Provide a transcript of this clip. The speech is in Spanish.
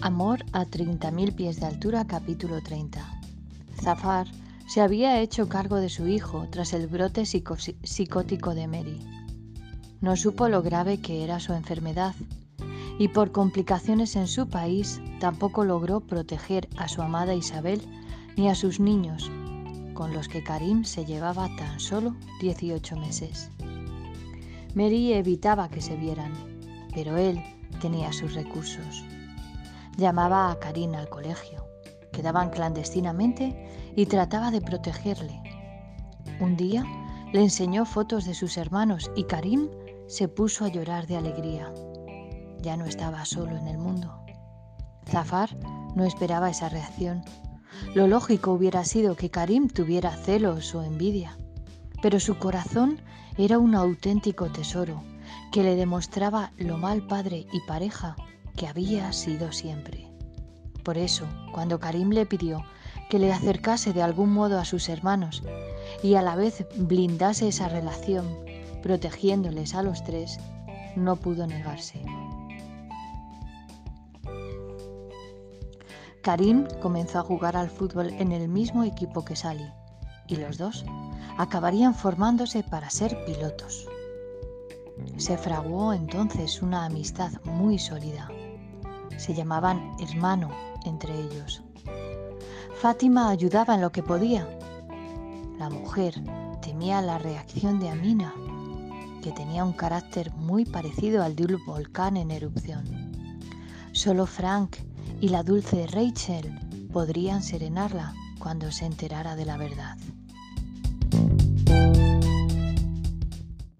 Amor a 30.000 pies de altura, capítulo 30. Zafar se había hecho cargo de su hijo tras el brote psicótico de Mary. No supo lo grave que era su enfermedad y por complicaciones en su país tampoco logró proteger a su amada Isabel ni a sus niños, con los que Karim se llevaba tan solo 18 meses. Mary evitaba que se vieran, pero él tenía sus recursos. Llamaba a Karim al colegio, quedaban clandestinamente y trataba de protegerle. Un día le enseñó fotos de sus hermanos y Karim se puso a llorar de alegría. Ya no estaba solo en el mundo. Zafar no esperaba esa reacción. Lo lógico hubiera sido que Karim tuviera celos o envidia, pero su corazón era un auténtico tesoro que le demostraba lo mal padre y pareja que había sido siempre. Por eso, cuando Karim le pidió que le acercase de algún modo a sus hermanos y a la vez blindase esa relación, protegiéndoles a los tres, no pudo negarse. Karim comenzó a jugar al fútbol en el mismo equipo que Sally y los dos acabarían formándose para ser pilotos. Se fraguó entonces una amistad muy sólida. Se llamaban hermano entre ellos. Fátima ayudaba en lo que podía. La mujer temía la reacción de Amina, que tenía un carácter muy parecido al de un volcán en erupción. Solo Frank y la dulce Rachel podrían serenarla cuando se enterara de la verdad.